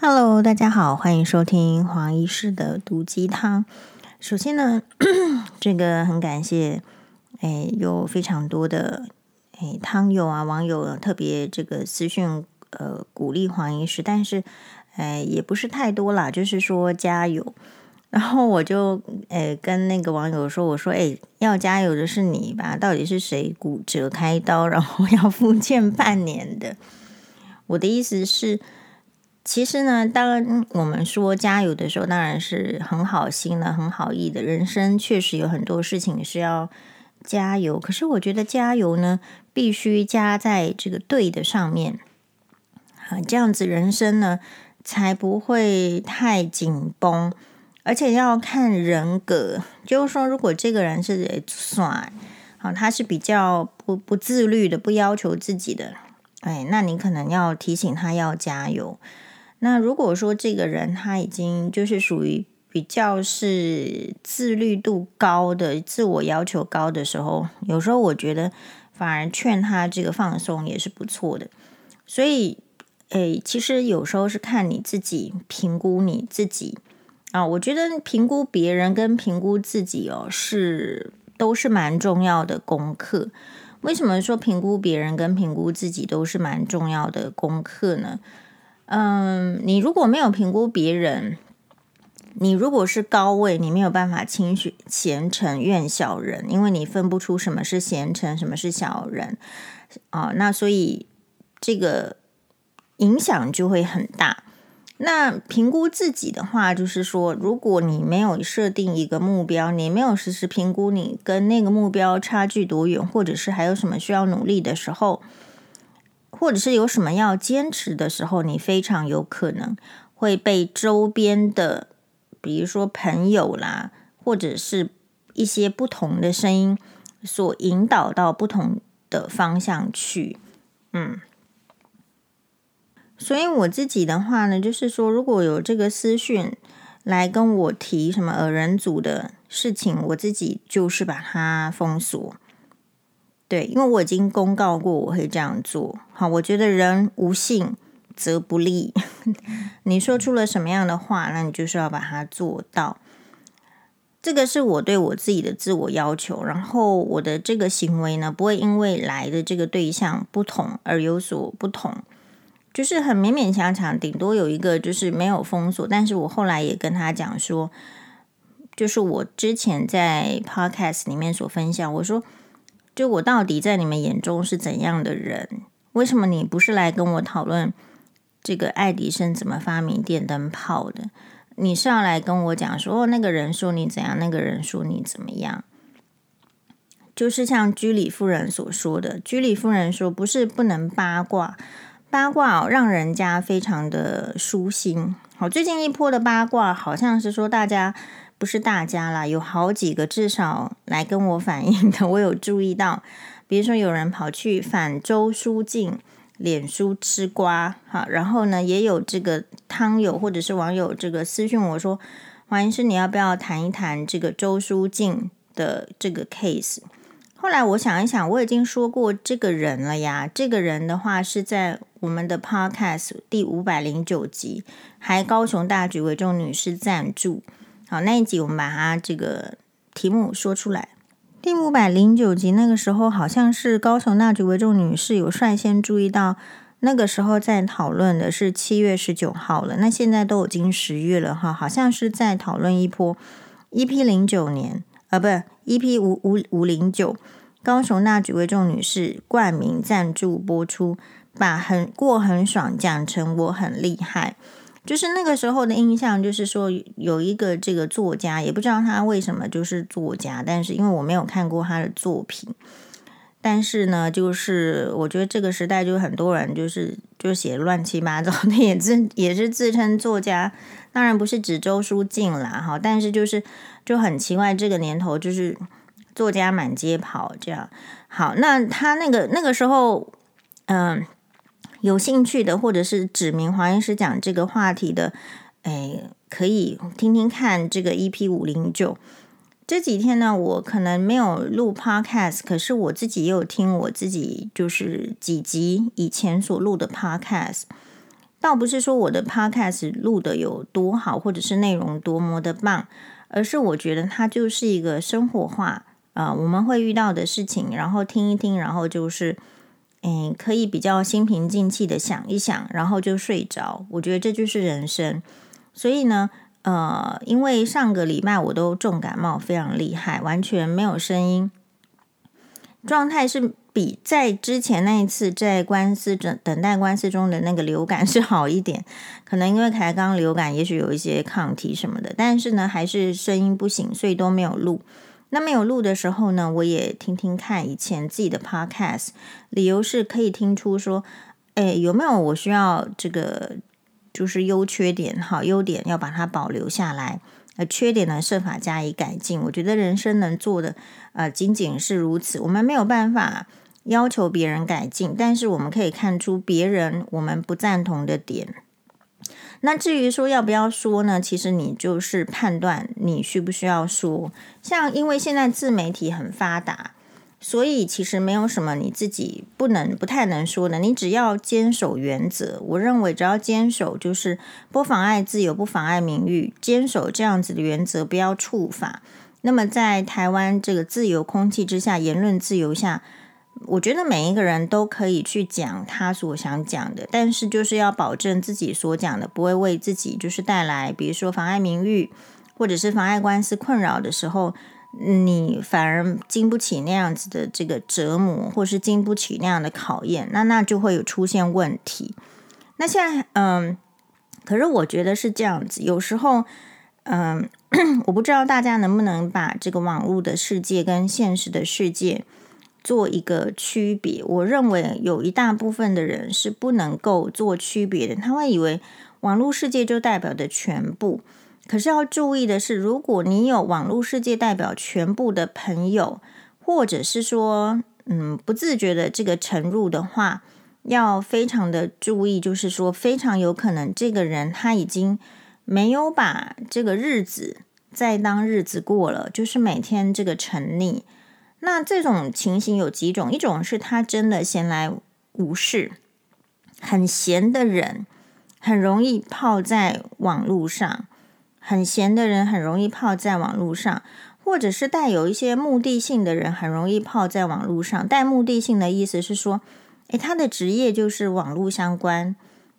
Hello，大家好，欢迎收听黄医师的毒鸡汤。首先呢，这个很感谢，哎，有非常多的哎汤友啊网友特别这个私讯呃鼓励黄医师，但是哎也不是太多啦，就是说加油。然后我就哎跟那个网友说，我说哎要加油的是你吧，到底是谁骨折开刀，然后要复健半年的？我的意思是。其实呢，当我们说加油的时候，当然是很好心的、很好意的。人生确实有很多事情是要加油，可是我觉得加油呢，必须加在这个对的上面，啊，这样子人生呢才不会太紧绷。而且要看人格，就是说，如果这个人是耍，啊，他是比较不不自律的、不要求自己的，哎，那你可能要提醒他要加油。那如果说这个人他已经就是属于比较是自律度高的、自我要求高的时候，有时候我觉得反而劝他这个放松也是不错的。所以，诶，其实有时候是看你自己评估你自己啊。我觉得评估别人跟评估自己哦，是都是蛮重要的功课。为什么说评估别人跟评估自己都是蛮重要的功课呢？嗯，你如果没有评估别人，你如果是高位，你没有办法轻许贤臣怨小人，因为你分不出什么是贤臣，什么是小人啊。那所以这个影响就会很大。那评估自己的话，就是说，如果你没有设定一个目标，你没有实时评估你跟那个目标差距多远，或者是还有什么需要努力的时候。或者是有什么要坚持的时候，你非常有可能会被周边的，比如说朋友啦，或者是一些不同的声音所引导到不同的方向去。嗯，所以我自己的话呢，就是说，如果有这个私讯来跟我提什么耳人组的事情，我自己就是把它封锁。对，因为我已经公告过我会这样做。好，我觉得人无信则不立。你说出了什么样的话，那你就是要把它做到。这个是我对我自己的自我要求。然后我的这个行为呢，不会因为来的这个对象不同而有所不同。就是很勉勉强强，顶多有一个就是没有封锁。但是我后来也跟他讲说，就是我之前在 Podcast 里面所分享，我说。就我到底在你们眼中是怎样的人？为什么你不是来跟我讨论这个爱迪生怎么发明电灯泡的？你是要来跟我讲说，哦，那个人说你怎样，那个人说你怎么样？就是像居里夫人所说的，居里夫人说，不是不能八卦，八卦，让人家非常的舒心。好，最近一波的八卦好像是说大家。不是大家啦，有好几个至少来跟我反映的，我有注意到。比如说有人跑去反周书静，脸书吃瓜，哈，然后呢，也有这个汤友或者是网友这个私讯我说，黄医师你要不要谈一谈这个周书静的这个 case？后来我想一想，我已经说过这个人了呀。这个人的话是在我们的 podcast 第五百零九集，还高雄大举为众女士赞助。好，那一集我们把它这个题目说出来。第五百零九集那个时候，好像是高雄那举为众女士有率先注意到，那个时候在讨论的是七月十九号了。那现在都已经十月了哈，好像是在讨论一波 EP 零九年啊，不是 EP 五五五零九，高雄那举为众女士冠名赞助播出，把很过很爽讲成我很厉害。就是那个时候的印象，就是说有一个这个作家，也不知道他为什么就是作家，但是因为我没有看过他的作品，但是呢，就是我觉得这个时代就很多人就是就写乱七八糟的，也自也是自称作家，当然不是指周书静啦哈，但是就是就很奇怪，这个年头就是作家满街跑这样。好，那他那个那个时候，嗯。有兴趣的，或者是指明黄医师讲这个话题的，哎，可以听听看这个 EP 五零九。这几天呢，我可能没有录 Podcast，可是我自己也有听我自己就是几集以前所录的 Podcast。倒不是说我的 podcast 录的有多好，或者是内容多么的棒，而是我觉得它就是一个生活化啊、我们会遇到的事情，然后听一听，然后就是，嗯，可以比较心平气静的想一想，然后就睡着。我觉得这就是人生。所以呢，呃，因为上个礼拜我都重感冒，非常厉害，完全没有声音，状态是。比在之前那一次在官司等等待官司中的那个流感 是好一点，可能因为才刚流感，也许有一些抗体什么的，但是呢，还是声音不行，所以都没有录。那没有录的时候呢，我也听听看以前自己的 podcast，理由是可以听出说，哎，有没有我需要这个就是优缺点，好，优点要把它保留下来。呃，缺点呢，设法加以改进。我觉得人生能做的，呃，仅仅是如此。我们没有办法要求别人改进，但是我们可以看出别人我们不赞同的点。那至于说要不要说呢？其实你就是判断你需不需要说。像因为现在自媒体很发达。所以其实没有什么你自己不能、不太能说的，你只要坚守原则。我认为只要坚守，就是不妨碍自由、不妨碍名誉，坚守这样子的原则，不要触法。那么在台湾这个自由空气之下，言论自由下，我觉得每一个人都可以去讲他所想讲的，但是就是要保证自己所讲的不会为自己就是带来，比如说妨碍名誉，或者是妨碍官司困扰的时候。你反而经不起那样子的这个折磨，或是经不起那样的考验，那那就会有出现问题。那现在，嗯，可是我觉得是这样子，有时候，嗯，我不知道大家能不能把这个网络的世界跟现实的世界做一个区别。我认为有一大部分的人是不能够做区别的，他会以为网络世界就代表的全部。可是要注意的是，如果你有网络世界代表全部的朋友，或者是说，嗯，不自觉的这个沉入的话，要非常的注意，就是说，非常有可能这个人他已经没有把这个日子再当日子过了，就是每天这个沉溺。那这种情形有几种，一种是他真的闲来无事，很闲的人，很容易泡在网络上。很闲的人很容易泡在网络上，或者是带有一些目的性的人很容易泡在网络上。带目的性的意思是说，诶，他的职业就是网络相关，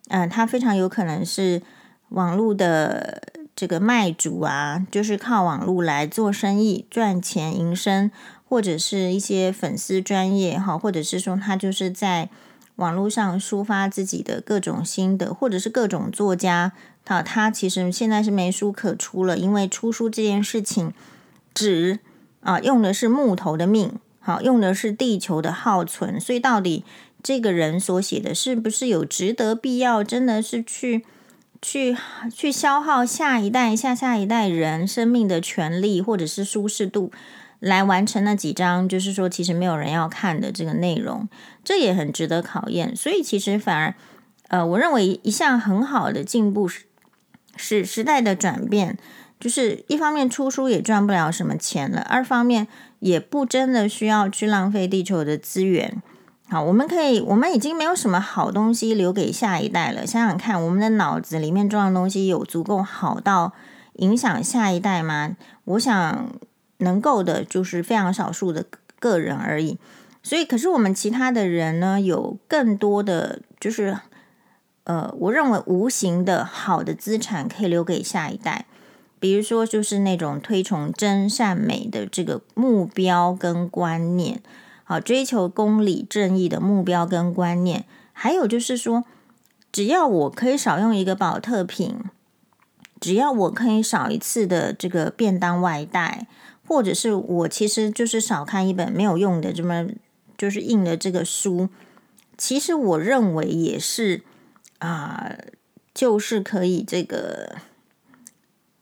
嗯、呃，他非常有可能是网络的这个卖主啊，就是靠网络来做生意赚钱营生，或者是一些粉丝专业哈，或者是说他就是在网络上抒发自己的各种心得，或者是各种作家。他，他其实现在是没书可出了，因为出书这件事情，纸啊用的是木头的命，好用的是地球的耗存，所以到底这个人所写的是不是有值得必要，真的是去去去消耗下一代、下下一代人生命的权利，或者是舒适度来完成那几张，就是说其实没有人要看的这个内容，这也很值得考验。所以其实反而，呃，我认为一项很好的进步是。是时代的转变，就是一方面出书也赚不了什么钱了，二方面也不真的需要去浪费地球的资源。好，我们可以，我们已经没有什么好东西留给下一代了。想想看，我们的脑子里面装的东西有足够好到影响下一代吗？我想能够的，就是非常少数的个人而已。所以，可是我们其他的人呢，有更多的就是。呃，我认为无形的好的资产可以留给下一代，比如说就是那种推崇真善美的这个目标跟观念，好，追求公理正义的目标跟观念，还有就是说，只要我可以少用一个保特瓶，只要我可以少一次的这个便当外带，或者是我其实就是少看一本没有用的这么就是印的这个书，其实我认为也是。啊，就是可以这个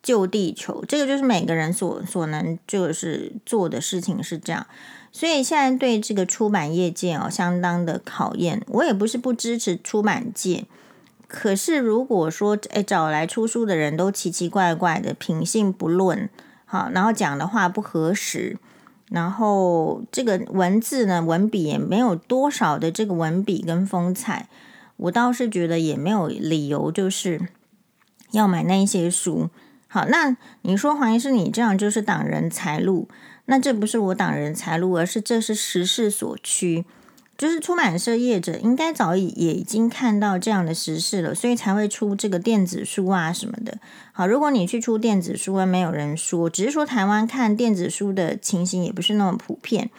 救地球，这个就是每个人所所能就是做的事情是这样。所以现在对这个出版业界哦，相当的考验。我也不是不支持出版界，可是如果说哎找来出书的人都奇奇怪怪的，品性不论，好，然后讲的话不合时，然后这个文字呢，文笔也没有多少的这个文笔跟风采。我倒是觉得也没有理由就是要买那些书。好，那你说黄医师，你这样就是挡人财路？那这不是我挡人财路，而是这是时势所趋。就是出版社业者应该早已也已经看到这样的时事了，所以才会出这个电子书啊什么的。好，如果你去出电子书，没有人说，只是说台湾看电子书的情形也不是那么普遍。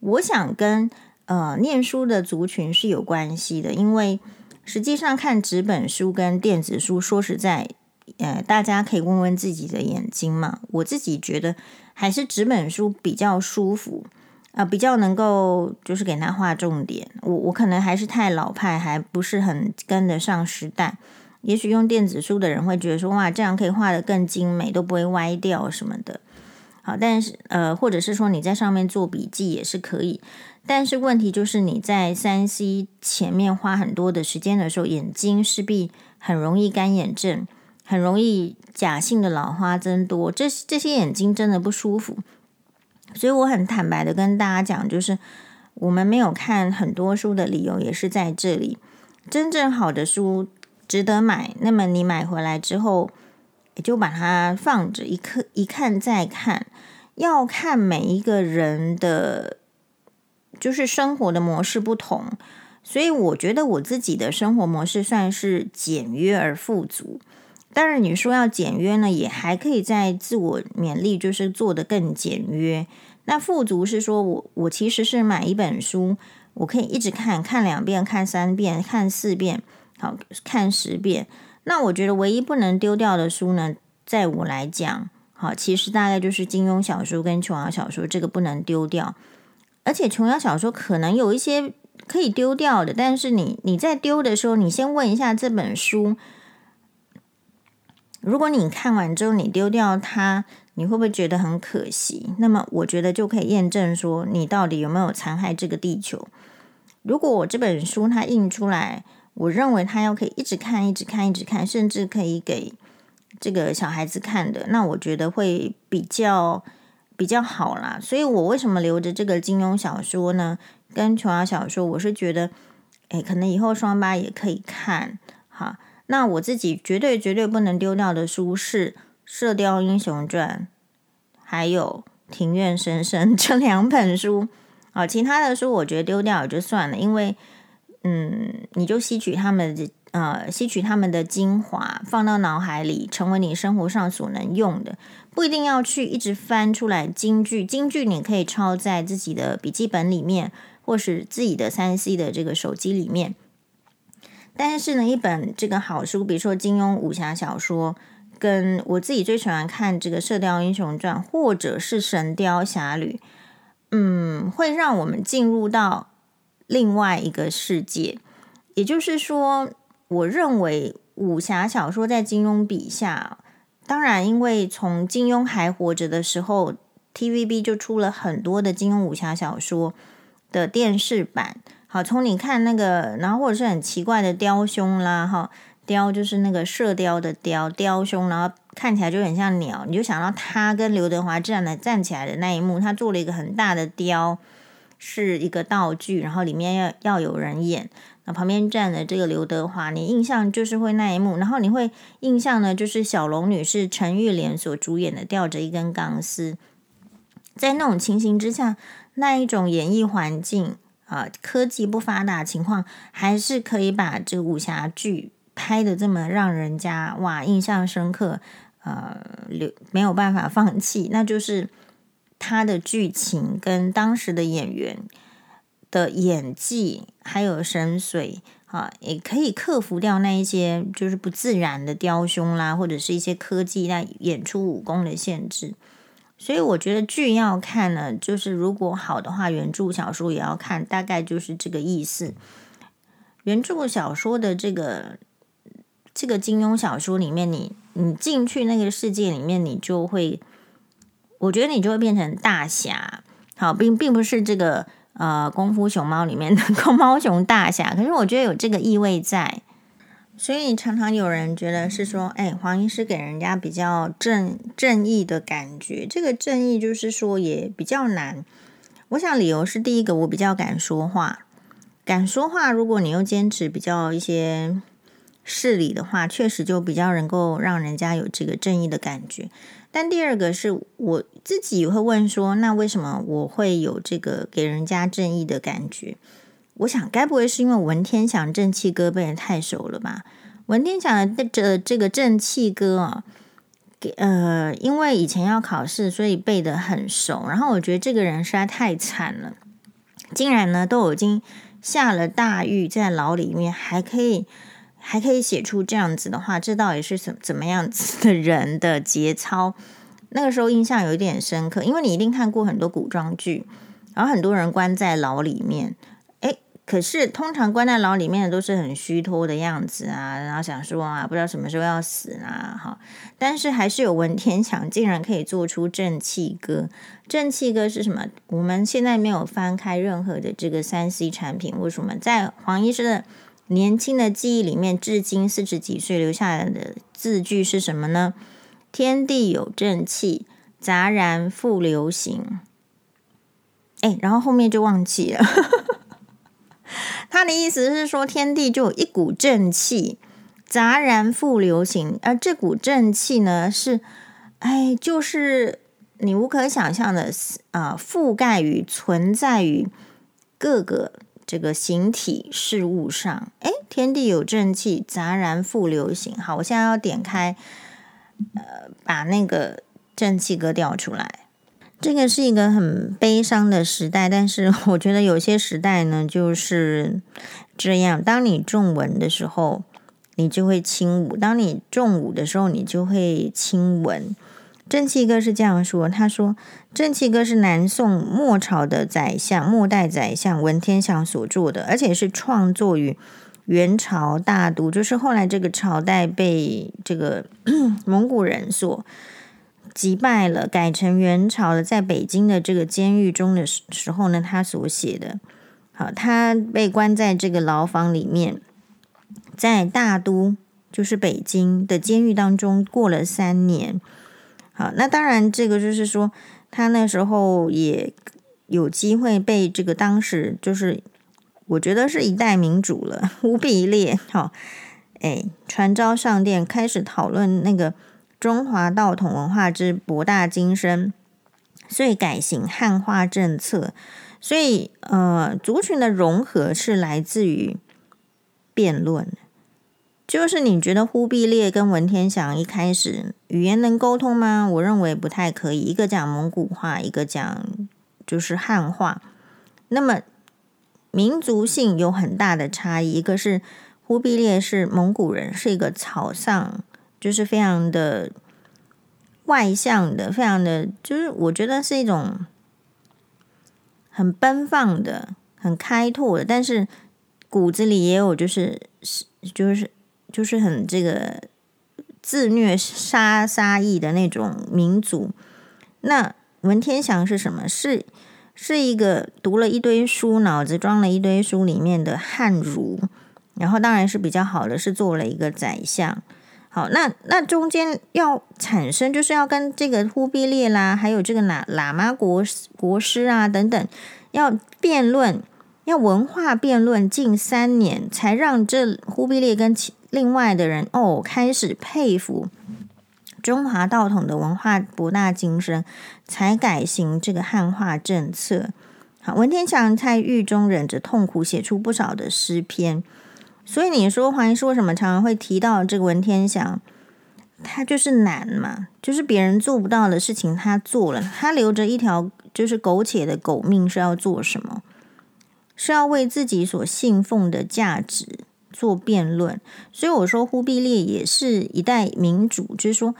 我想跟呃念书的族群是有关系的，因为实际上看纸本书跟电子书，说实在，呃，大家可以问问自己的眼睛嘛。我自己觉得还是纸本书比较舒服。啊，比较能够就是给他画重点。我我可能还是太老派，还不是很跟得上时代。也许用电子书的人会觉得说，哇，这样可以画得更精美，都不会歪掉什么的。好，但是呃，或者是说你在上面做笔记也是可以。但是问题就是你在三 C 前面花很多的时间的时候，眼睛势必很容易干眼症，很容易假性的老花增多。这这些眼睛真的不舒服。所以我很坦白的跟大家讲，就是我们没有看很多书的理由也是在这里。真正好的书值得买，那么你买回来之后，也就把它放着，一看一看再看。要看每一个人的，就是生活的模式不同，所以我觉得我自己的生活模式算是简约而富足。当然，你说要简约呢，也还可以再自我勉励，就是做得更简约。那富足是说我我其实是买一本书，我可以一直看，看两遍，看三遍，看四遍，好，看十遍。那我觉得唯一不能丢掉的书呢，在我来讲，好，其实大概就是金庸小说跟琼瑶小说，这个不能丢掉。而且琼瑶小说可能有一些可以丢掉的，但是你你在丢的时候，你先问一下这本书。如果你看完之后你丢掉它，你会不会觉得很可惜？那么我觉得就可以验证说你到底有没有残害这个地球。如果我这本书它印出来，我认为它要可以一直看、一直看、一直看，甚至可以给这个小孩子看的，那我觉得会比较比较好啦。所以我为什么留着这个金庸小说呢？跟琼瑶小说，我是觉得，诶，可能以后双八也可以看，哈。那我自己绝对绝对不能丢掉的书是《射雕英雄传》，还有《庭院深深》这两本书。啊，其他的书我觉得丢掉也就算了，因为，嗯，你就吸取他们的呃，吸取他们的精华，放到脑海里，成为你生活上所能用的，不一定要去一直翻出来金句。金句你可以抄在自己的笔记本里面，或是自己的三 C 的这个手机里面。但是呢，一本这个好书，比如说金庸武侠小说，跟我自己最喜欢看这个《射雕英雄传》，或者是《神雕侠侣》，嗯，会让我们进入到另外一个世界。也就是说，我认为武侠小说在金庸笔下，当然，因为从金庸还活着的时候，TVB 就出了很多的金庸武侠小说的电视版。好，从你看那个，然后或者是很奇怪的雕兄啦，哈，雕就是那个射雕的雕，雕兄，然后看起来就很像鸟，你就想到他跟刘德华站的站起来的那一幕，他做了一个很大的雕，是一个道具，然后里面要要有人演，那旁边站的这个刘德华，你印象就是会那一幕，然后你会印象呢，就是小龙女是陈玉莲所主演的，吊着一根钢丝，在那种情形之下，那一种演绎环境。啊，科技不发达情况，还是可以把这个武侠剧拍的这么让人家哇印象深刻，呃，留没有办法放弃，那就是他的剧情跟当时的演员的演技还有神髓啊，也可以克服掉那一些就是不自然的雕胸啦，或者是一些科技在演出武功的限制。所以我觉得剧要看呢，就是如果好的话，原著小说也要看，大概就是这个意思。原著小说的这个这个金庸小说里面，你你进去那个世界里面，你就会，我觉得你就会变成大侠。好，并并不是这个呃功夫熊猫里面的 功猫熊大侠，可是我觉得有这个意味在。所以常常有人觉得是说，哎，黄医师给人家比较正正义的感觉。这个正义就是说也比较难。我想理由是第一个，我比较敢说话；敢说话，如果你又坚持比较一些事理的话，确实就比较能够让人家有这个正义的感觉。但第二个是我自己会问说，那为什么我会有这个给人家正义的感觉？我想，该不会是因为文天祥正气歌背得太熟了吧？文天祥的这这个正气歌啊，给呃，因为以前要考试，所以背得很熟。然后我觉得这个人实在太惨了，竟然呢都已经。下了大狱，在牢里面还可以还可以写出这样子的话，这到底是怎怎么样子的人的节操？那个时候印象有一点深刻，因为你一定看过很多古装剧，然后很多人关在牢里面。可是，通常关在牢里面的都是很虚脱的样子啊，然后想说啊，不知道什么时候要死啊，哈。但是还是有文天祥竟然可以做出正气歌。正气歌是什么？我们现在没有翻开任何的这个三 C 产品，为什么在黄医师的年轻的记忆里面，至今四十几岁留下来的字句是什么呢？天地有正气，杂然复流行。哎，然后后面就忘记了。他的意思是说，天地就有一股正气，杂然复流行。而这股正气呢，是，哎，就是你无可想象的啊、覆盖于存在于各个这个形体事物上。哎，天地有正气，杂然复流行。好，我现在要点开，呃，把那个正气歌调出来。这个是一个很悲伤的时代，但是我觉得有些时代呢就是这样。当你重文的时候，你就会轻武；当你重武的时候，你就会轻文。正气歌是这样说：他说，正气歌是南宋末朝的宰相，末代宰相文天祥所作的，而且是创作于元朝大都，就是后来这个朝代被这个 蒙古人所。击败了，改成元朝的，在北京的这个监狱中的时候呢，他所写的。好，他被关在这个牢房里面，在大都，就是北京的监狱当中过了三年。好，那当然，这个就是说，他那时候也有机会被这个当时就是，我觉得是一代明主了，忽必烈。好，哎，传召上殿，开始讨论那个。中华道统文化之博大精深，所以改行汉化政策。所以，呃，族群的融合是来自于辩论。就是你觉得忽必烈跟文天祥一开始语言能沟通吗？我认为不太可以。一个讲蒙古话，一个讲就是汉话。那么民族性有很大的差异。一个是忽必烈是蒙古人，是一个草上。就是非常的外向的，非常的，就是我觉得是一种很奔放的、很开拓的，但是骨子里也有就是是就是就是很这个自虐杀杀意的那种民族。那文天祥是什么？是是一个读了一堆书，脑子装了一堆书里面的汉儒，然后当然是比较好的，是做了一个宰相。好，那那中间要产生，就是要跟这个忽必烈啦，还有这个喇喇嘛国国师啊等等，要辩论，要文化辩论近三年，才让这忽必烈跟其另外的人哦开始佩服中华道统的文化博大精深，才改行这个汉化政策。好，文天祥在狱中忍着痛苦，写出不少的诗篇。所以你说黄医师为什么常常会提到这个文天祥？他就是难嘛，就是别人做不到的事情他做了，他留着一条就是苟且的狗命是要做什么？是要为自己所信奉的价值做辩论。所以我说忽必烈也是一代明主，就是说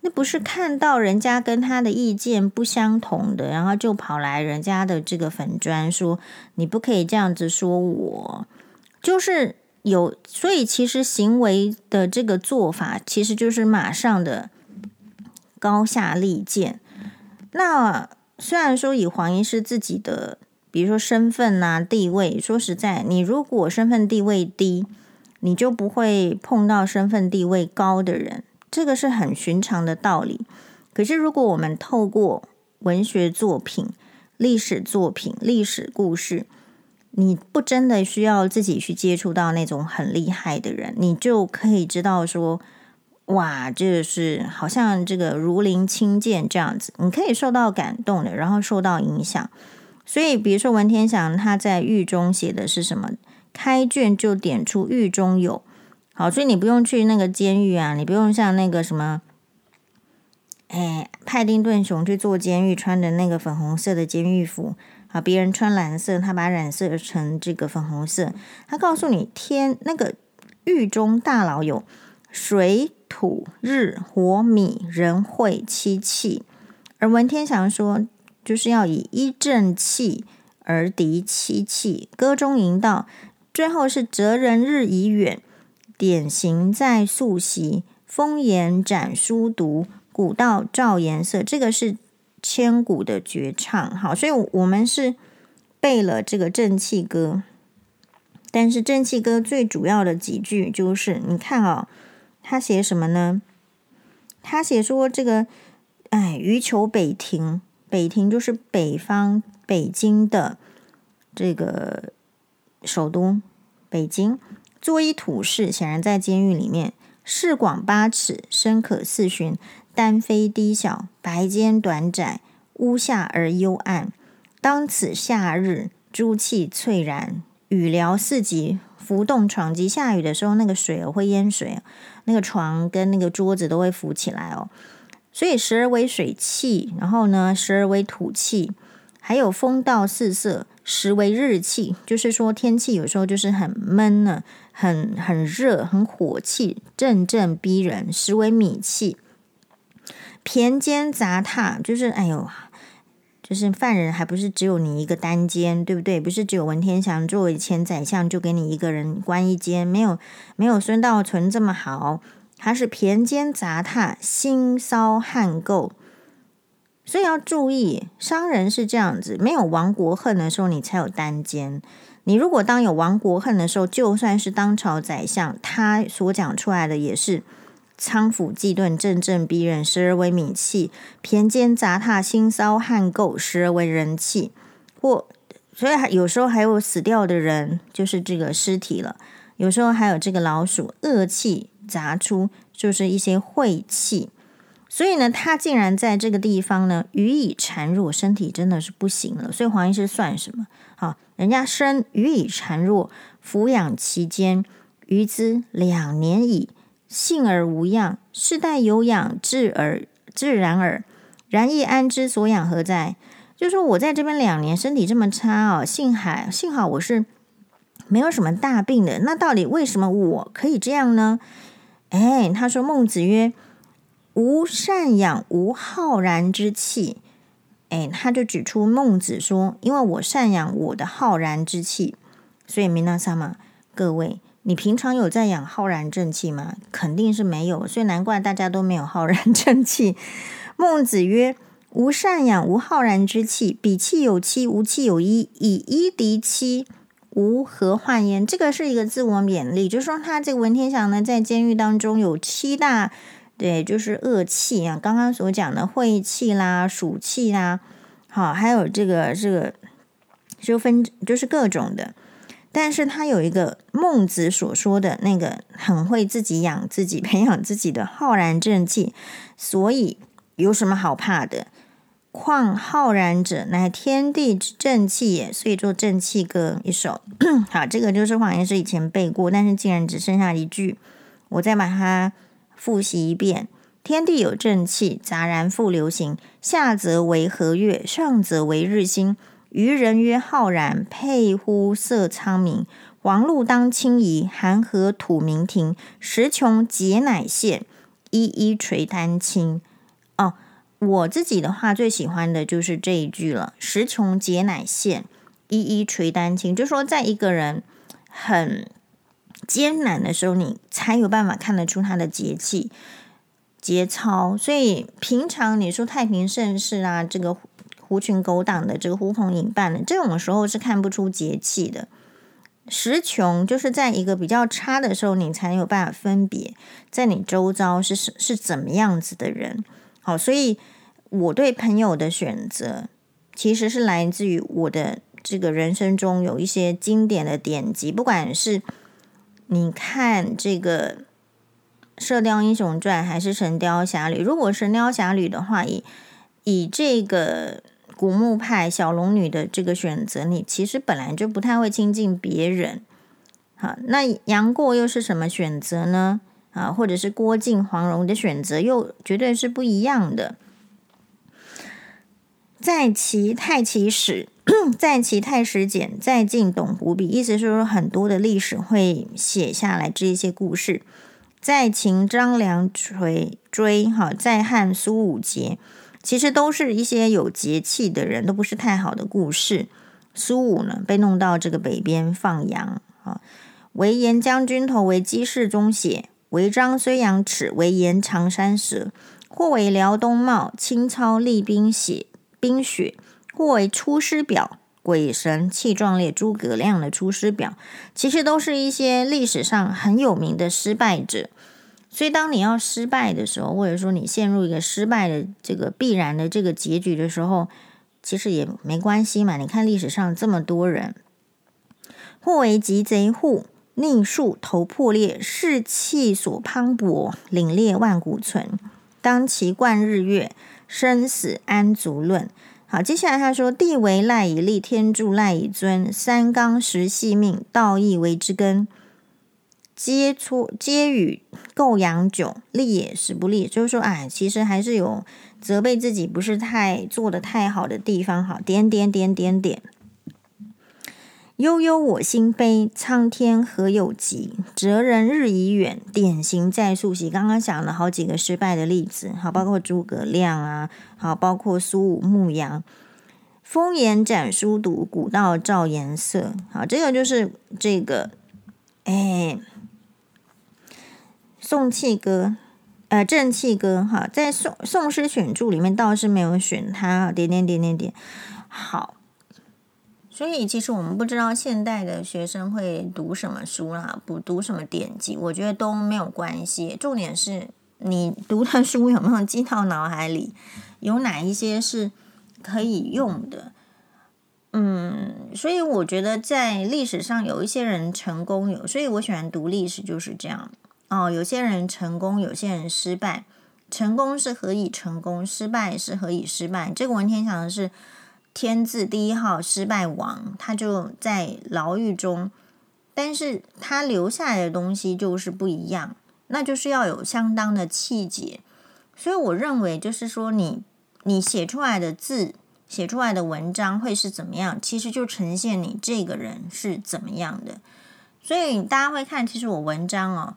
那不是看到人家跟他的意见不相同的，然后就跑来人家的这个粉砖说你不可以这样子说我，就是。有，所以其实行为的这个做法，其实就是马上的高下立见。那虽然说以黄医师自己的，比如说身份啊、地位，说实在，你如果身份地位低，你就不会碰到身份地位高的人，这个是很寻常的道理。可是如果我们透过文学作品、历史作品、历史故事，你不真的需要自己去接触到那种很厉害的人，你就可以知道说，哇，这是好像这个如临亲见这样子，你可以受到感动的，然后受到影响。所以，比如说文天祥他在狱中写的是什么？开卷就点出狱中有。好，所以你不用去那个监狱啊，你不用像那个什么，哎，派丁顿熊去做监狱，穿的那个粉红色的监狱服啊，别人穿蓝色，他把染色成这个粉红色。他告诉你，天那个狱中大佬有水土日火米人会七气，而文天祥说。就是要以一正气而敌七气，歌中吟道，最后是哲人日已远，典型在宿习，风严展书读，古道照颜色。这个是千古的绝唱，好，所以我们是背了这个正气歌，但是正气歌最主要的几句就是，你看哦，他写什么呢？他写说这个，哎，余求北庭。北庭就是北方北京的这个首都，北京作一土士，显然在监狱里面，室广八尺，深可四旬，单飞低小，白间短窄，屋下而幽暗。当此夏日，诸气淬然，雨疗四极，浮动床几。下雨的时候，那个水会淹水，那个床跟那个桌子都会浮起来哦。所以时而为水气，然后呢，时而为土气，还有风道四色，时为日气，就是说天气有时候就是很闷呢，很很热，很火气，阵阵逼人；时为米气，骈监杂沓，就是哎呦，就是犯人还不是只有你一个单监，对不对？不是只有文天祥作为前宰相就给你一个人关一间，没有没有孙道存这么好。他是骈监杂沓，腥骚汗垢，所以要注意，商人是这样子，没有亡国恨的时候，你才有单监。你如果当有亡国恨的时候，就算是当朝宰相，他所讲出来的也是仓府既顿，阵阵逼人，时而为米气；骈监杂沓，腥骚汗垢，时而为人气。或所以还有时候还有死掉的人，就是这个尸体了。有时候还有这个老鼠恶气。杂出就是一些晦气，所以呢，他竟然在这个地方呢，予以孱弱，身体真的是不行了。所以黄医师算什么？好，人家身予以孱弱，抚养其间，于兹两年矣，幸而无恙。世代有养，至而自然耳。然亦安知所养何在？就是说我在这边两年，身体这么差哦，幸好幸好我是没有什么大病的。那到底为什么我可以这样呢？哎，他说孟子曰：“吾善养无浩然之气。”哎，他就举出孟子说：“因为我善养我的浩然之气，所以米娜萨玛，各位，你平常有在养浩然正气吗？肯定是没有，所以难怪大家都没有浩然正气。”孟子曰：“吾善养无浩然之气，彼气有七，吾气有一，以一敌七。”吾何患焉？这个是一个自我勉励，就是说他这个文天祥呢，在监狱当中有七大，对，就是恶气啊。刚刚所讲的晦气啦、暑气啦，好，还有这个这个就分就是各种的。但是他有一个孟子所说的那个很会自己养自己、培养自己的浩然正气，所以有什么好怕的？况浩然者，乃天地之正气也。所以做正气歌一首。好，这个就是黄医师以前背过，但是竟然只剩下一句，我再把它复习一遍：天地有正气，杂然复流行。下则为和月，上则为日星。渔人曰浩然，沛乎塞苍冥。王禄当清夷，韩河吐明庭。时穷节乃现，一一垂丹青。哦。我自己的话，最喜欢的就是这一句了：“时穷节乃现，一一垂丹青。”就说，在一个人很艰难的时候，你才有办法看得出他的节气、节操。所以平常你说太平盛世啊，这个狐群狗党的，这个呼朋引伴的，这种时候是看不出节气的。时穷就是在一个比较差的时候，你才有办法分别在你周遭是是是怎么样子的人。好，所以我对朋友的选择其实是来自于我的这个人生中有一些经典的典籍，不管是你看这个《射雕英雄传》还是《神雕侠侣》，如果《神雕侠侣》的话，以以这个古墓派小龙女的这个选择，你其实本来就不太会亲近别人。好，那杨过又是什么选择呢？啊，或者是郭靖、黄蓉的选择，又绝对是不一样的。在其太史史，在其太史简，在晋董狐笔，意思是说很多的历史会写下来这一些故事。在秦张良垂追，哈，在汉苏武节，其实都是一些有节气的人，都不是太好的故事。苏武呢，被弄到这个北边放羊，啊，为严将军头，为鸡事中写，为张睢阳齿，为延长山舌，或为辽东茂，清操厉兵血。冰雪，或为《出师表》，鬼神气壮烈，诸葛亮的《出师表》，其实都是一些历史上很有名的失败者。所以，当你要失败的时候，或者说你陷入一个失败的这个必然的这个结局的时候，其实也没关系嘛。你看历史上这么多人，或为吉贼户，佞术头破裂，士气所磅礴，领列万古存，当其贯日月。生死安足论。好，接下来他说：“地为赖以立，天助赖以尊。三纲实系命，道义为之根。皆出皆与构阳窘，立也时不利。”就是说，哎，其实还是有责备自己不是太做得太好的地方。好，点点点点点。悠悠我心悲，苍天何有极？哲人日已远，典型在溯溪。刚刚讲了好几个失败的例子，好，包括诸葛亮啊，好，包括苏武牧羊，风严展书读，古道照颜色。好，这个就是这个，哎，宋气歌，呃，正气歌。哈，在宋宋诗选注里面倒是没有选它。点点点点点，好。所以，其实我们不知道现代的学生会读什么书啦，不读什么典籍，我觉得都没有关系。重点是你读的书有没有记到脑海里，有哪一些是可以用的。嗯，所以我觉得在历史上有一些人成功，有，所以我喜欢读历史就是这样。哦，有些人成功，有些人失败。成功是何以成功，失败是何以失败。这个文天祥是。天字第一号失败王，他就在牢狱中，但是他留下来的东西就是不一样，那就是要有相当的气节。所以我认为，就是说你你写出来的字，写出来的文章会是怎么样，其实就呈现你这个人是怎么样的。所以大家会看，其实我文章哦，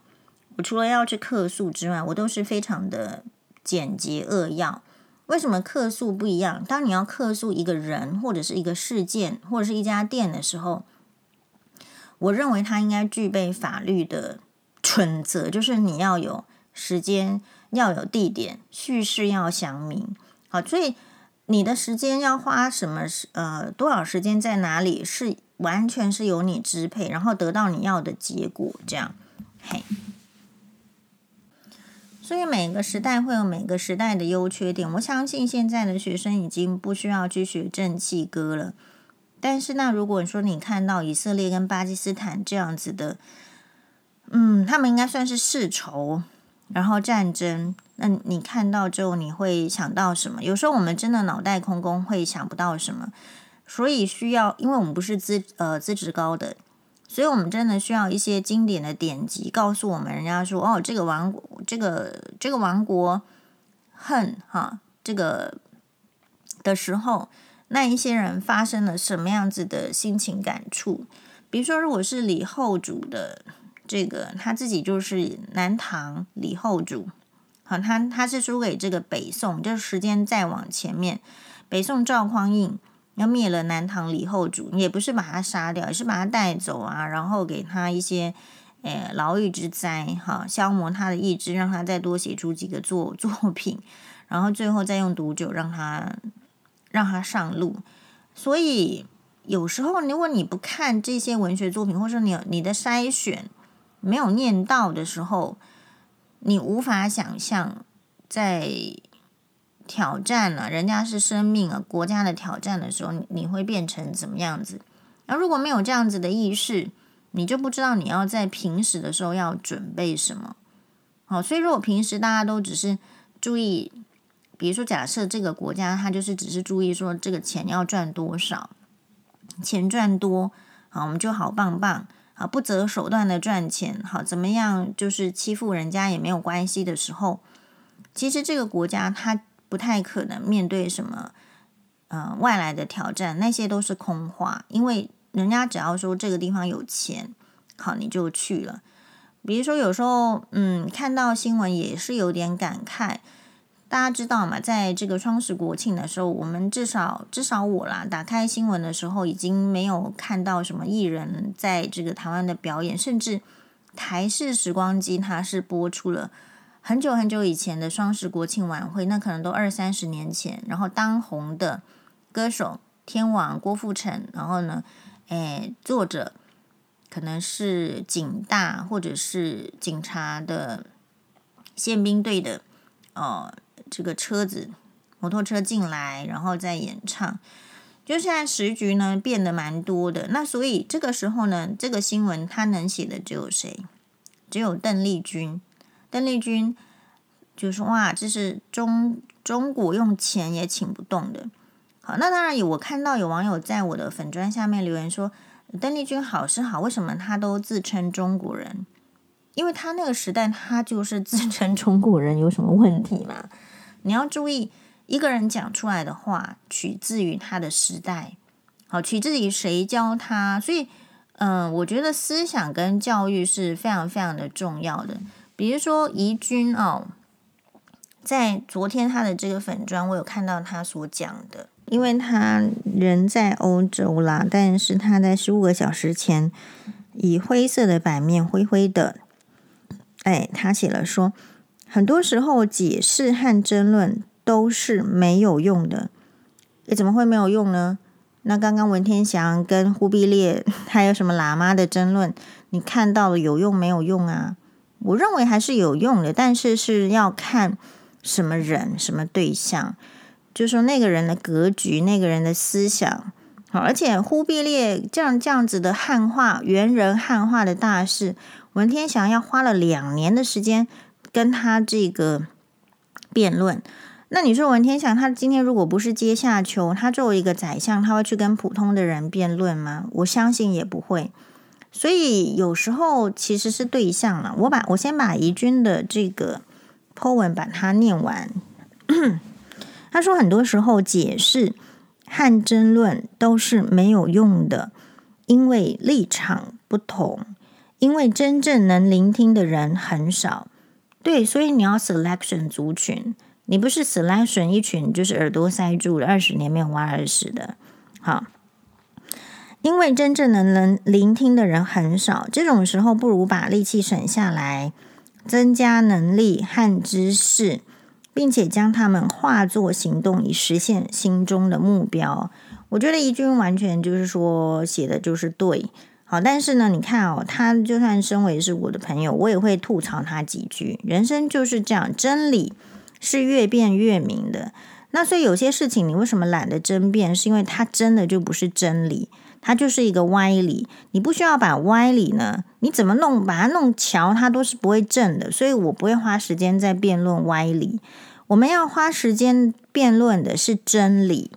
我除了要去客诉之外，我都是非常的简洁扼要。为什么客诉不一样？当你要客诉一个人，或者是一个事件，或者是一家店的时候，我认为它应该具备法律的准则，就是你要有时间，要有地点，叙事要详明。好，所以你的时间要花什么？呃，多少时间在哪里，是完全是由你支配，然后得到你要的结果。这样，嘿。所以每个时代会有每个时代的优缺点。我相信现在的学生已经不需要去学正气歌了。但是那如果说你看到以色列跟巴基斯坦这样子的，嗯，他们应该算是世仇，然后战争，那你看到之后你会想到什么？有时候我们真的脑袋空空，会想不到什么。所以需要，因为我们不是资呃资质高的。所以我们真的需要一些经典的典籍，告诉我们，人家说哦，这个王，这个这个王国恨哈，这个的时候，那一些人发生了什么样子的心情感触？比如说，如果是李后主的这个，他自己就是南唐李后主，好，他他是输给这个北宋，就时间再往前面，北宋赵匡胤。要灭了南唐李后主，也不是把他杀掉，也是把他带走啊，然后给他一些，诶，牢狱之灾，哈，消磨他的意志，让他再多写出几个作 作品，然后最后再用毒酒让他让他上路。所以有时候，如果你不看这些文学作品，或者说你你的筛选没有念到的时候，你无法想象在挑战了，人家是生命啊，国家的挑战的时候，你你会变成怎么样子？那如果没有这样子的意识，你就不知道你要在平时的时候要准备什么。好，所以如果平时大家都只是注意，比如说假设这个国家它就是只是注意说这个钱要赚多少，钱赚多，好，我们就好棒棒，啊，不择手段的赚钱，好，怎么样就是欺负人家也没有关系的时候，其实这个国家它不太可能面对什么。呃，外来的挑战那些都是空话，因为人家只要说这个地方有钱，好，你就去了。比如说有时候，嗯，看到新闻也是有点感慨。大家知道嘛，在这个双十国庆的时候，我们至少至少我啦，打开新闻的时候已经没有看到什么艺人在这个台湾的表演，甚至台视时光机它是播出了很久很久以前的双十国庆晚会，那可能都二三十年前，然后当红的。歌手天王郭富城，然后呢，诶，作者可能是警大或者是警察的宪兵队的哦，这个车子摩托车进来，然后再演唱。就现在时局呢变得蛮多的，那所以这个时候呢，这个新闻他能写的只有谁？只有邓丽君。邓丽君就说：“哇，这是中中国用钱也请不动的。”好，那当然有。我看到有网友在我的粉砖下面留言说：“邓丽君好是好，为什么他都自称中国人？因为他那个时代，他就是自称中国人，有什么问题吗？你要注意，一个人讲出来的话，取自于他的时代，好，取自于谁教他。所以，嗯、我觉得思想跟教育是非常非常的重要的。比如说怡君哦，在昨天他的这个粉专，我有看到他所讲的。”因为他人在欧洲啦，但是他在十五个小时前以灰色的版面灰灰的，哎，他写了说，很多时候解释和争论都是没有用的。诶，怎么会没有用呢？那刚刚文天祥跟忽必烈还有什么喇嘛的争论，你看到了有用没有用啊？我认为还是有用的，但是是要看什么人、什么对象。就说那个人的格局，那个人的思想，好，而且忽必烈这样这样子的汉化猿人汉化的大事，文天祥要花了两年的时间跟他这个辩论。那你说文天祥他今天如果不是阶下囚，他作为一个宰相，他会去跟普通的人辩论吗？我相信也不会。所以有时候其实是对象了。我把我先把怡君的这个 po 文把它念完。他说：“很多时候解释和争论都是没有用的，因为立场不同，因为真正能聆听的人很少。对，所以你要 selection 族群，你不是 selection 一群，就是耳朵塞住了，二十年没有挖耳屎的。好，因为真正能能聆听的人很少，这种时候不如把力气省下来，增加能力和知识。”并且将他们化作行动，以实现心中的目标。我觉得怡君完全就是说写的就是对，好，但是呢，你看哦，他就算身为是我的朋友，我也会吐槽他几句。人生就是这样，真理是越辩越明的。那所以有些事情你为什么懒得争辩？是因为它真的就不是真理。它就是一个歪理，你不需要把歪理呢，你怎么弄，把它弄桥，它都是不会正的。所以我不会花时间在辩论歪理，我们要花时间辩论的是真理。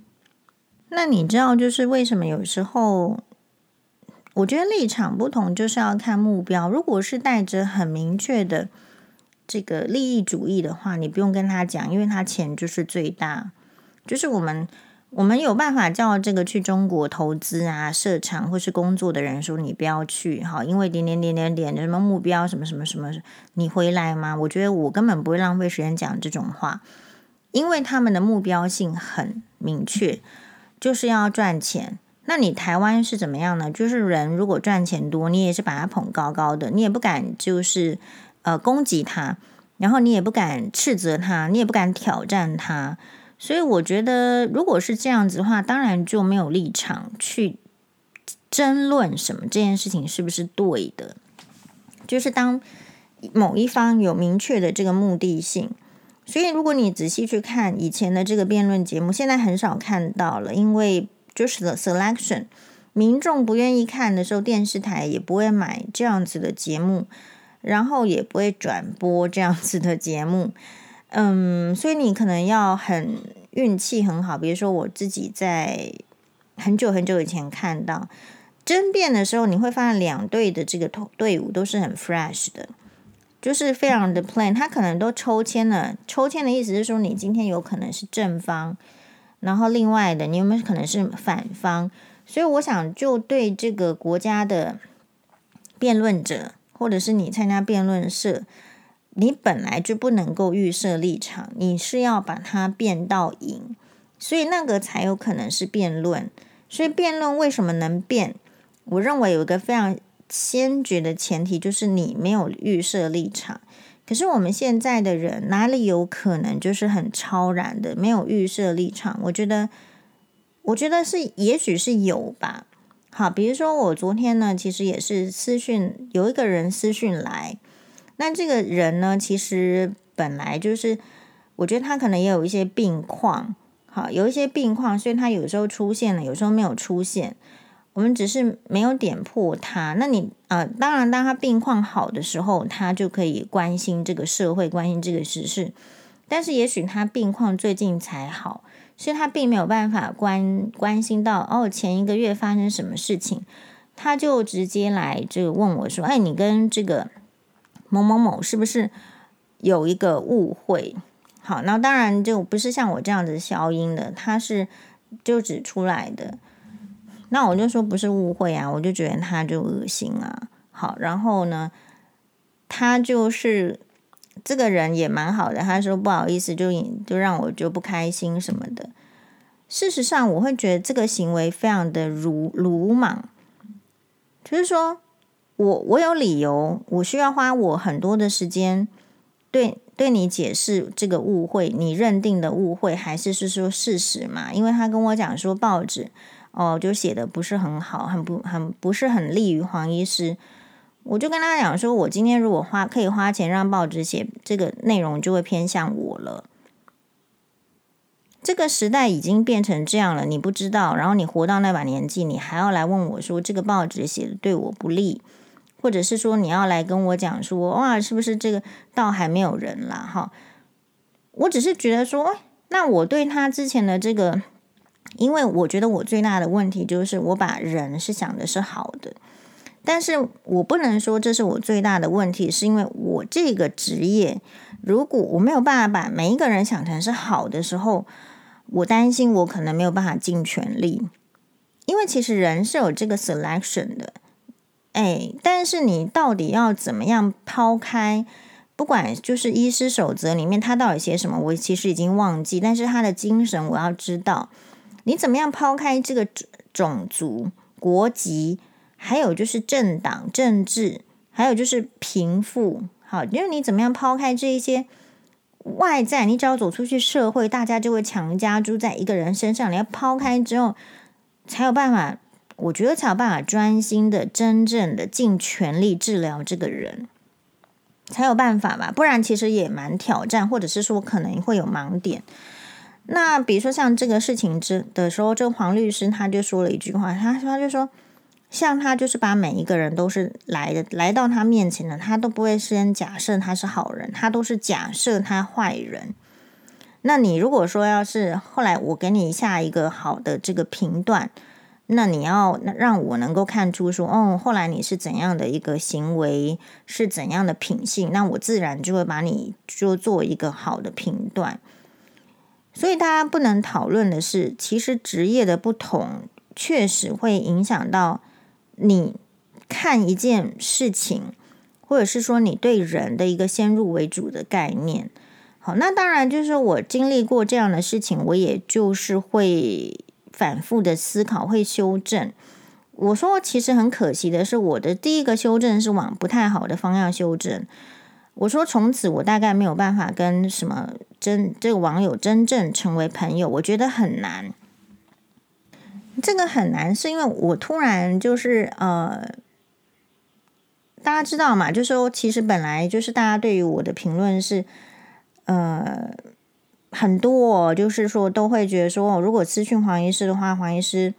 那你知道，就是为什么有时候我觉得立场不同，就是要看目标。如果是带着很明确的这个利益主义的话，你不用跟他讲，因为他钱就是最大，就是我们。我们有办法叫这个去中国投资啊、设厂或是工作的人说，你不要去哈，因为点点点点点什么目标什么什么什么，你回来吗？我觉得我根本不会浪费时间讲这种话，因为他们的目标性很明确，就是要赚钱。那你台湾是怎么样呢？就是人如果赚钱多，你也是把他捧高高的，你也不敢就是呃攻击他，然后你也不敢斥责他，你也不敢挑战他。所以我觉得，如果是这样子的话，当然就没有立场去争论什么这件事情是不是对的。就是当某一方有明确的这个目的性，所以如果你仔细去看以前的这个辩论节目，现在很少看到了，因为就是 the selection，民众不愿意看的时候，电视台也不会买这样子的节目，然后也不会转播这样子的节目。嗯，所以你可能要很运气很好，比如说我自己在很久很久以前看到争辩的时候，你会发现两队的这个队伍都是很 fresh 的，就是非常的 plan。他可能都抽签了，抽签的意思是说你今天有可能是正方，然后另外的你有没有可能是反方？所以我想就对这个国家的辩论者，或者是你参加辩论社。你本来就不能够预设立场，你是要把它辩到赢，所以那个才有可能是辩论。所以辩论为什么能辩？我认为有一个非常先决的前提，就是你没有预设立场。可是我们现在的人哪里有可能就是很超然的没有预设立场？我觉得，我觉得是，也许是有吧。好，比如说我昨天呢，其实也是私讯，有一个人私讯来。那这个人呢，其实本来就是，我觉得他可能也有一些病况，好，有一些病况，所以他有时候出现了，有时候没有出现。我们只是没有点破他。那你呃，当然，当他病况好的时候，他就可以关心这个社会，关心这个时事。但是也许他病况最近才好，所以他并没有办法关关心到哦，前一个月发生什么事情，他就直接来这个问我说：“哎，你跟这个。”某某某是不是有一个误会？好，那当然就不是像我这样子消音的，他是就指出来的。那我就说不是误会啊，我就觉得他就恶心啊。好，然后呢，他就是这个人也蛮好的，他说不好意思，就就让我就不开心什么的。事实上，我会觉得这个行为非常的鲁鲁莽，就是说。我我有理由，我需要花我很多的时间对对你解释这个误会，你认定的误会还是是说事实嘛？因为他跟我讲说报纸哦就写的不是很好，很不很不是很利于黄医师，我就跟他讲说，我今天如果花可以花钱让报纸写这个内容，就会偏向我了。这个时代已经变成这样了，你不知道，然后你活到那把年纪，你还要来问我说这个报纸写的对我不利。或者是说你要来跟我讲说哇，是不是这个道还没有人啦？哈，我只是觉得说，那我对他之前的这个，因为我觉得我最大的问题就是我把人是想的是好的，但是我不能说这是我最大的问题，是因为我这个职业，如果我没有办法把每一个人想成是好的时候，我担心我可能没有办法尽全力，因为其实人是有这个 selection 的。哎，但是你到底要怎么样抛开？不管就是医师守则里面他到底写什么，我其实已经忘记。但是他的精神我要知道，你怎么样抛开这个种族、国籍，还有就是政党、政治，还有就是贫富。好，因为你怎么样抛开这一些外在，你只要走出去社会，大家就会强加诸在一个人身上。你要抛开之后，才有办法。我觉得才有办法专心的、真正的尽全力治疗这个人，才有办法吧。不然其实也蛮挑战，或者是说可能会有盲点。那比如说像这个事情之的时候，这个黄律师他就说了一句话，他他就说，像他就是把每一个人都是来的来到他面前的，他都不会先假设他是好人，他都是假设他坏人。那你如果说要是后来我给你下一个好的这个评断。那你要让我能够看出说，哦，后来你是怎样的一个行为，是怎样的品性，那我自然就会把你就做一个好的评断。所以大家不能讨论的是，其实职业的不同确实会影响到你看一件事情，或者是说你对人的一个先入为主的概念。好，那当然就是我经历过这样的事情，我也就是会。反复的思考会修正。我说，其实很可惜的是，我的第一个修正是往不太好的方向修正。我说，从此我大概没有办法跟什么真这个网友真正成为朋友，我觉得很难。这个很难，是因为我突然就是呃，大家知道嘛，就是说其实本来就是大家对于我的评论是呃很多哦，就是说都会觉得说，如果咨询黄医师的话，黄医师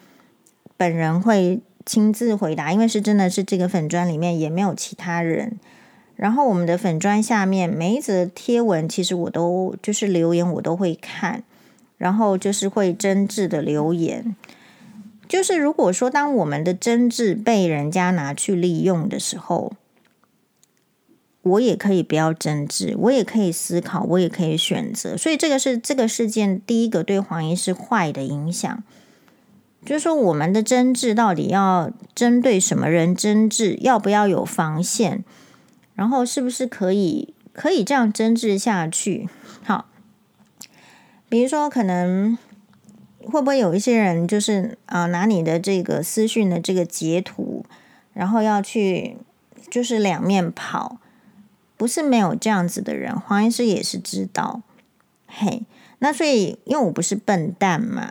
本人会亲自回答，因为是真的是这个粉砖里面也没有其他人。然后我们的粉砖下面每一则贴文，其实我都就是留言我都会看，然后就是会真挚的留言。就是如果说当我们的真挚被人家拿去利用的时候，我也可以不要争执，我也可以思考，我也可以选择。所以这个是这个事件第一个对黄医师坏的影响，就是说我们的争执到底要针对什么人争执，要不要有防线，然后是不是可以可以这样争执下去？好，比如说可能会不会有一些人就是啊拿你的这个私讯的这个截图，然后要去就是两面跑。不是没有这样子的人，黄医师也是知道。嘿，那所以因为我不是笨蛋嘛，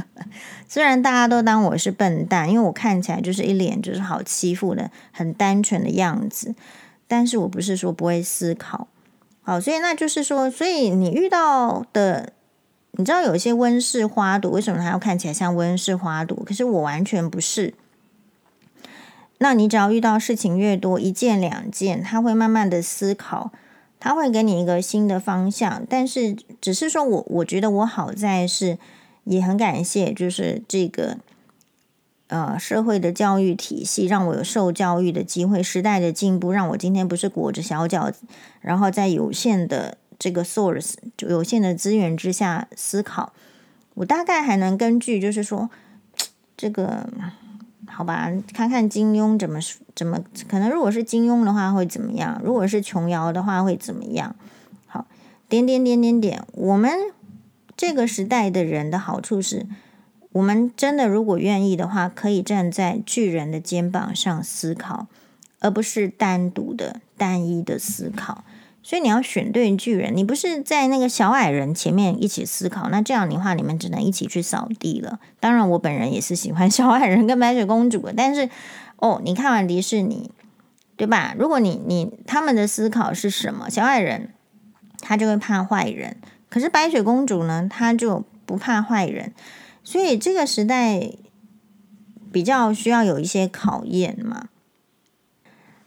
虽然大家都当我是笨蛋，因为我看起来就是一脸就是好欺负的、很单纯的样子，但是我不是说不会思考。好，所以那就是说，所以你遇到的，你知道有一些温室花朵，为什么它要看起来像温室花朵？可是我完全不是。那你只要遇到事情越多，一件两件，他会慢慢的思考，他会给你一个新的方向。但是，只是说我我觉得我好在是，也很感谢，就是这个呃社会的教育体系，让我有受教育的机会，时代的进步，让我今天不是裹着小脚，然后在有限的这个 source 就有限的资源之下思考。我大概还能根据，就是说这个。好吧，看看金庸怎么怎么可能。如果是金庸的话会怎么样？如果是琼瑶的话会怎么样？好，点点点点点。我们这个时代的人的好处是，我们真的如果愿意的话，可以站在巨人的肩膀上思考，而不是单独的单一的思考。所以你要选对巨人，你不是在那个小矮人前面一起思考，那这样的话你们只能一起去扫地了。当然，我本人也是喜欢 小矮人跟白雪公主的，但是哦，你看完迪士尼，对吧？如果你你他们的思考是什么？小矮人他就会怕坏人，可是白雪公主呢，她就不怕坏人。所以这个时代比较需要有一些考验嘛。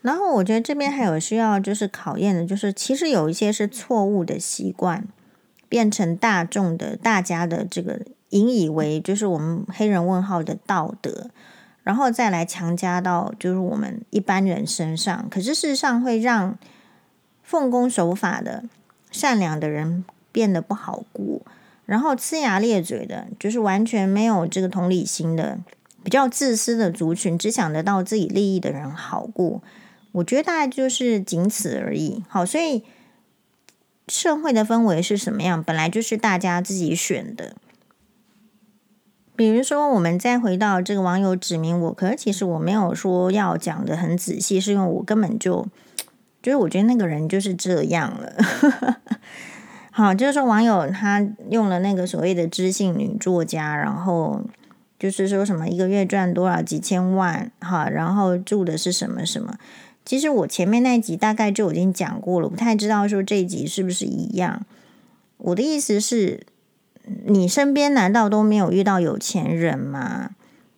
然后我觉得这边还有需要就是考验的，就是其实有一些是错误的习惯，变成大众的大家的这个引以为就是我们黑人问号的道德，然后再来强加到就是我们一般人身上。可是事实上会让奉公守法的善良的人变得不好过，然后呲牙咧嘴的，就是完全没有这个同理心的比较自私的族群，只想得到自己利益的人好过。我觉得大概就是仅此而已。好，所以社会的氛围是什么样，本来就是大家自己选的。比如说，我们再回到这个网友指名我，可是其实我没有说要讲得很仔细，是因为我根本就就是我觉得那个人就是这样了。好，就是说网友他用了那个所谓的知性女作家，然后就是说什么一个月赚多少几千万，哈，然后住的是什么什么。其实我前面那集大概就已经讲过了，不太知道说这一集是不是一样。我的意思是，你身边难道都没有遇到有钱人吗？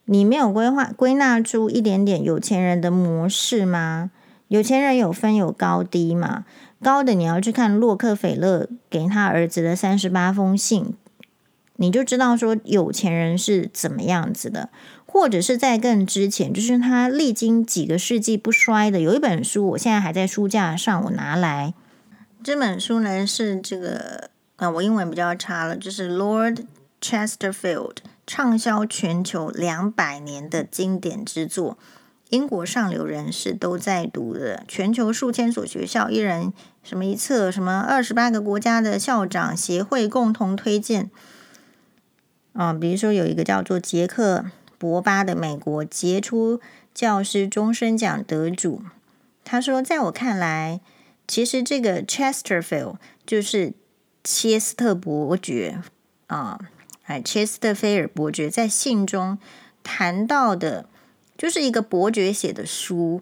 你没有规划归纳出一点点有钱人的模式吗？有钱人有分有高低嘛？高的你要去看洛克菲勒给他儿子的三十八封信，你就知道说有钱人是怎么样子的。或者是在更之前，就是他历经几个世纪不衰的，有一本书，我现在还在书架上，我拿来。这本书呢是这个啊，我英文比较差了，就是 Lord Chesterfield 畅销全球两百年的经典之作，英国上流人士都在读的，全球数千所学校，一人什么一册，什么二十八个国家的校长协会共同推荐。啊，比如说有一个叫做杰克。博巴的美国杰出教师终身奖得主，他说：“在我看来，其实这个 Chesterfield 就是切斯特伯爵啊，哎，切斯特菲尔伯爵在信中谈到的，就是一个伯爵写的书。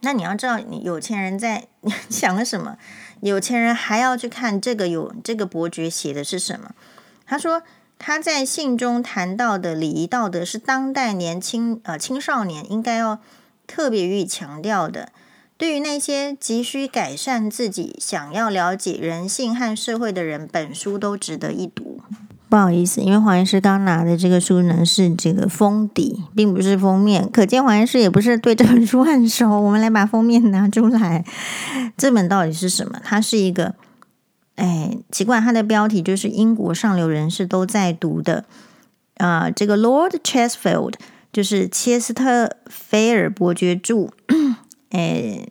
那你要知道，你有钱人在 想什么？有钱人还要去看这个有这个伯爵写的是什么？他说他在信中谈到的礼仪道德是当代年轻呃青少年应该要特别予以强调的。对于那些急需改善自己、想要了解人性和社会的人，本书都值得一读。不好意思，因为黄医师刚拿的这个书呢是这个封底，并不是封面，可见黄医师也不是对这本书很熟。我们来把封面拿出来，这本到底是什么？它是一个，哎，奇怪，它的标题就是英国上流人士都在读的啊、这个 Lord Chesfield 就是切斯特菲尔伯爵著，哎，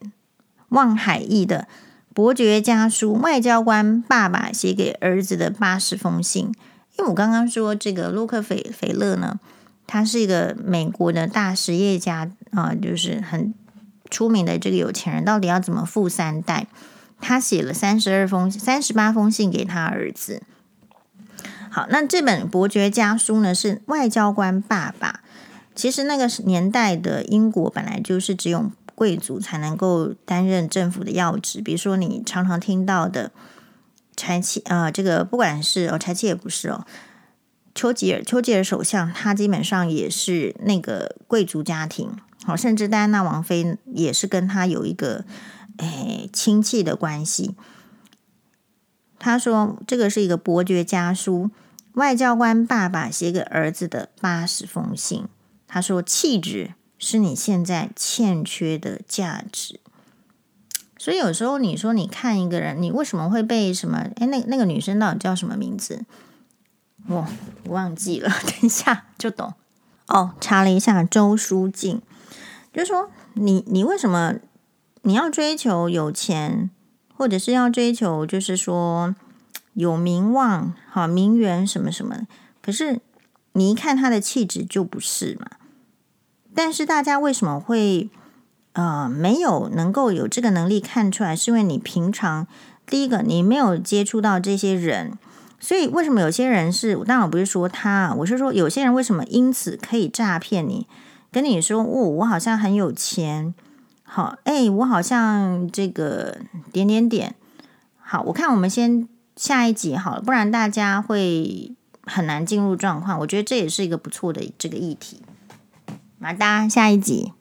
望海义的伯爵家书，外交官爸爸写给儿子的八十封信。因为我刚刚说这个洛克菲菲勒呢，他是一个美国的大实业家啊、就是很出名的这个有钱人。到底要怎么富三代？他写了三十二封、三十八封信给他儿子。好，那这本伯爵家书呢，是外交官爸爸。其实那个年代的英国本来就是只有贵族才能够担任政府的要职，比如说你常常听到的。柴契、呃，这个不管是哦，柴契也不是哦，丘吉尔，丘吉尔首相，他基本上也是那个贵族家庭，好，甚至戴安娜王妃也是跟他有一个诶亲戚的关系。他说这个是一个伯爵家书，外交官爸爸写给儿子的八十封信。他说气质是你现在欠缺的价值。所以有时候你说你看一个人，你为什么会被什么？诶，那那个女生到底叫什么名字？我忘记了，等一下就懂。哦，查了一下周书静，就说你你为什么你要追求有钱，或者是要追求就是说有名望、好名媛什么什么？可是你一看他的气质就不是嘛。但是大家为什么会？呃，没有能够有这个能力看出来，是因为你平常第一个你没有接触到这些人，所以为什么有些人是？当然我不是说他，我是说有些人为什么因此可以诈骗你，跟你说哦，我好像很有钱，好，哎，我好像这个点点点，好，我看我们先下一集好了，不然大家会很难进入状况。我觉得这也是一个不错的这个议题，马达下一集。